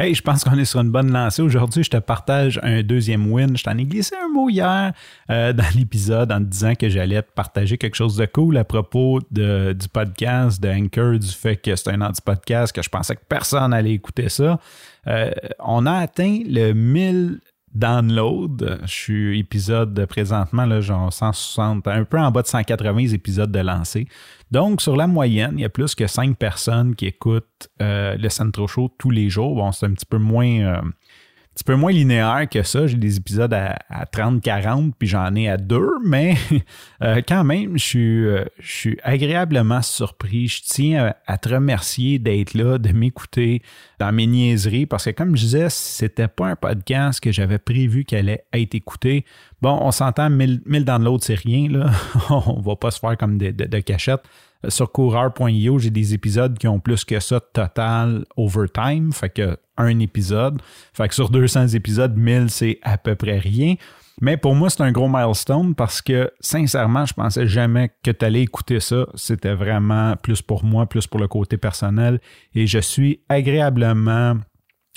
Hey, je pense qu'on est sur une bonne lancée. Aujourd'hui, je te partage un deuxième win. Je t'en ai glissé un mot hier euh, dans l'épisode en te disant que j'allais te partager quelque chose de cool à propos du podcast, de Anchor, du fait que c'est un anti-podcast, que je pensais que personne allait écouter ça. Euh, on a atteint le 1000 download. Je suis épisode présentement, là, genre 160, un peu en bas de 180 épisodes de lancé. Donc, sur la moyenne, il y a plus que 5 personnes qui écoutent euh, le Centro Show tous les jours. Bon, c'est un petit peu moins. Euh, petit peu moins linéaire que ça. J'ai des épisodes à, 30-40, puis j'en ai à deux, mais euh, quand même, je suis, euh, je suis agréablement surpris. Je tiens à, te remercier d'être là, de m'écouter dans mes niaiseries, parce que comme je disais, c'était pas un podcast que j'avais prévu qu'il allait être écouté. Bon, on s'entend, 1000, dans l'autre, c'est rien, là. on va pas se faire comme de, de, cachette. Sur coureur.io, j'ai des épisodes qui ont plus que ça total overtime, fait que un épisode. Fait que sur 200 épisodes, 1000, c'est à peu près rien. Mais pour moi, c'est un gros milestone parce que sincèrement, je pensais jamais que tu allais écouter ça. C'était vraiment plus pour moi, plus pour le côté personnel. Et je suis agréablement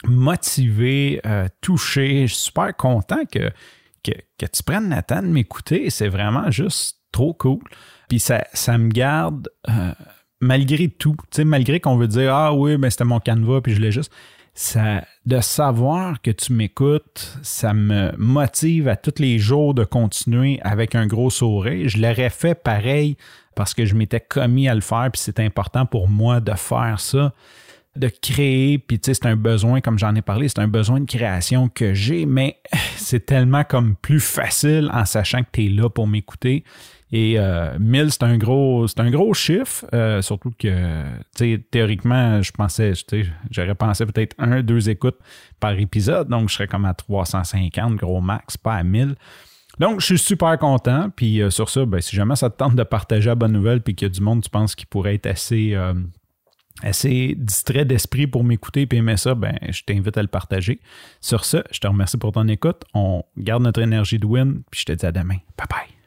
motivé, euh, touché. Je suis super content que, que, tu prennes la temps de m'écouter. C'est vraiment juste trop cool. Puis ça, ça me garde, euh, malgré tout, malgré qu'on veut dire Ah oui, mais c'était mon canevas, puis je l'ai juste ça, de savoir que tu m'écoutes, ça me motive à tous les jours de continuer avec un gros sourire. Je l'aurais fait pareil parce que je m'étais commis à le faire, puis c'est important pour moi de faire ça, de créer, puis tu sais, c'est un besoin, comme j'en ai parlé, c'est un besoin de création que j'ai, mais c'est tellement comme plus facile en sachant que tu es là pour m'écouter. Et euh, 1000, c'est un gros, c'est un gros chiffre, euh, surtout que, théoriquement, je pensais, j'aurais pensé peut-être un, deux écoutes par épisode, donc je serais comme à 350, gros max, pas à 1000. Donc, je suis super content. Puis euh, sur ça, ben, si jamais ça te tente de partager la bonne nouvelle, puis qu'il y a du monde, tu penses qui pourrait être assez, euh, assez distrait d'esprit pour m'écouter et aimer ça, ben, je t'invite à le partager. Sur ça, je te remercie pour ton écoute. On garde notre énergie de win, puis je te dis à demain. Bye bye.